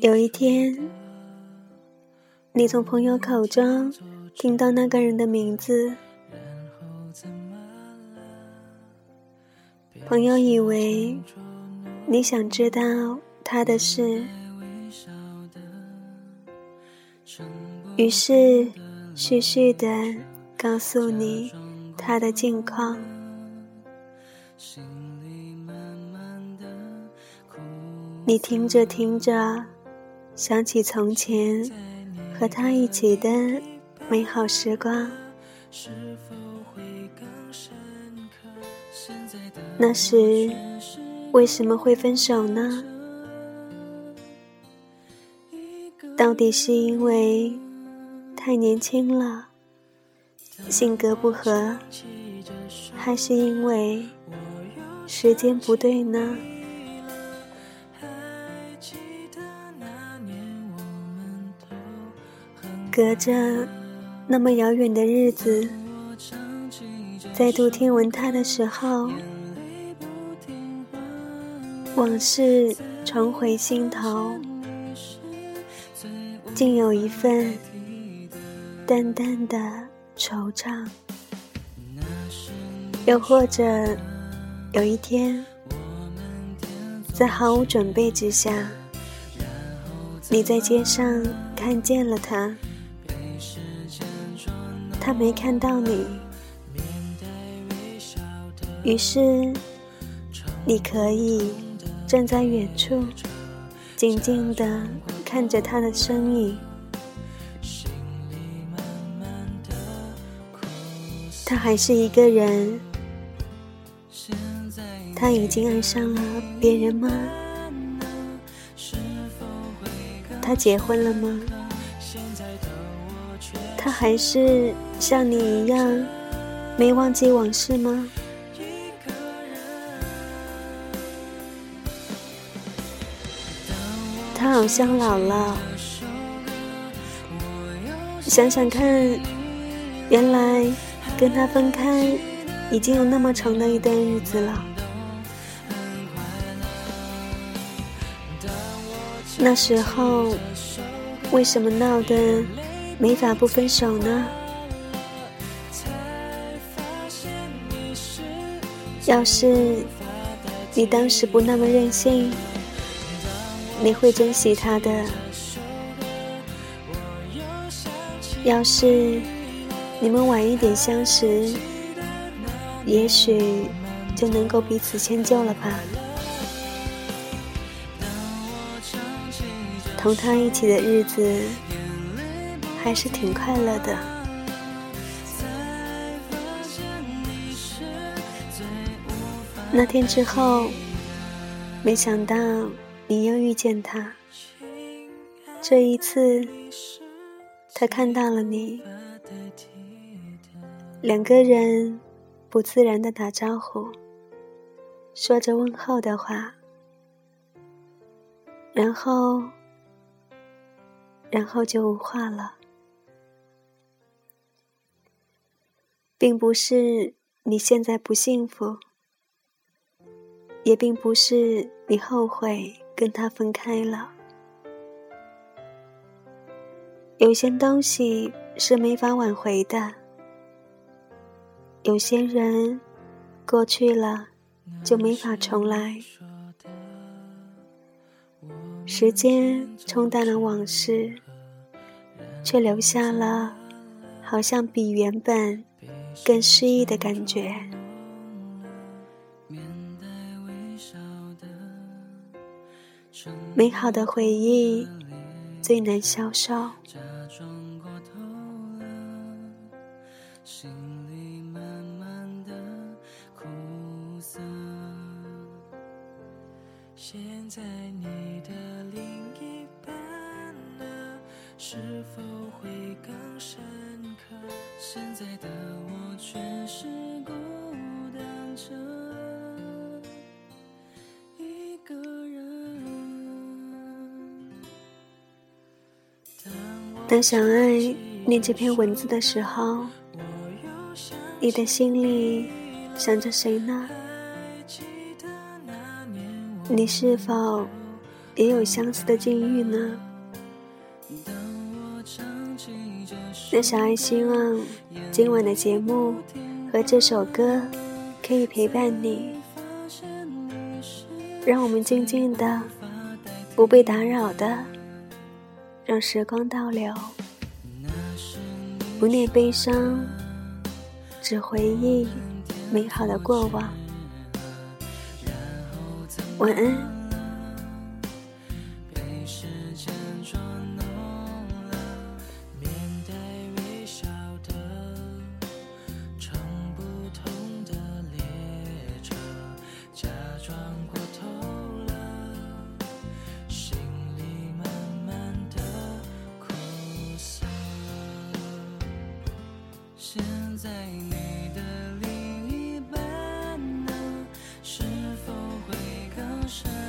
有一天，你从朋友口中听到那个人的名字，朋友以为你想知道他的事，于是絮絮的告诉你他的近况。你听着听着，想起从前和他一起的美好时光。那时为什么会分手呢？到底是因为太年轻了，性格不合，还是因为时间不对呢？隔着那么遥远的日子，再度听闻他的时候，往事重回心头，竟有一份淡淡的惆怅。又或者，有一天，在毫无准备之下，你在街上看见了他。他没看到你，于是你可以站在远处，静静的看着他的身影。他还是一个人，他已经爱上了别人吗？他结婚了吗？他还是像你一样没忘记往事吗？他好像老了。想想看，原来跟他分开已经有那么长的一段日子了。那时候为什么闹得？没法不分手呢。要是你当时不那么任性，你会珍惜他的。要是你们晚一点相识，也许就能够彼此迁就了吧。同他一起的日子。还是挺快乐的。那天之后，没想到你又遇见他。这一次，他看到了你，两个人不自然的打招呼，说着问候的话，然后，然后就无话了。并不是你现在不幸福，也并不是你后悔跟他分开了。有些东西是没法挽回的，有些人过去了就没法重来。时间冲淡了往事，却留下了好像比原本。更诗意的感觉，美好的回忆最难消受。现在你的另一半呢？是否会更深刻？现在的我却当小爱念这篇文字的时候，你的心里想着谁呢？你是否也有相似的境遇呢？那小爱希望今晚的节目和这首歌可以陪伴你，让我们静静的，不被打扰的，让时光倒流，不念悲伤，只回忆美好的过往。晚安。现在你的另一半呢？是否会更善？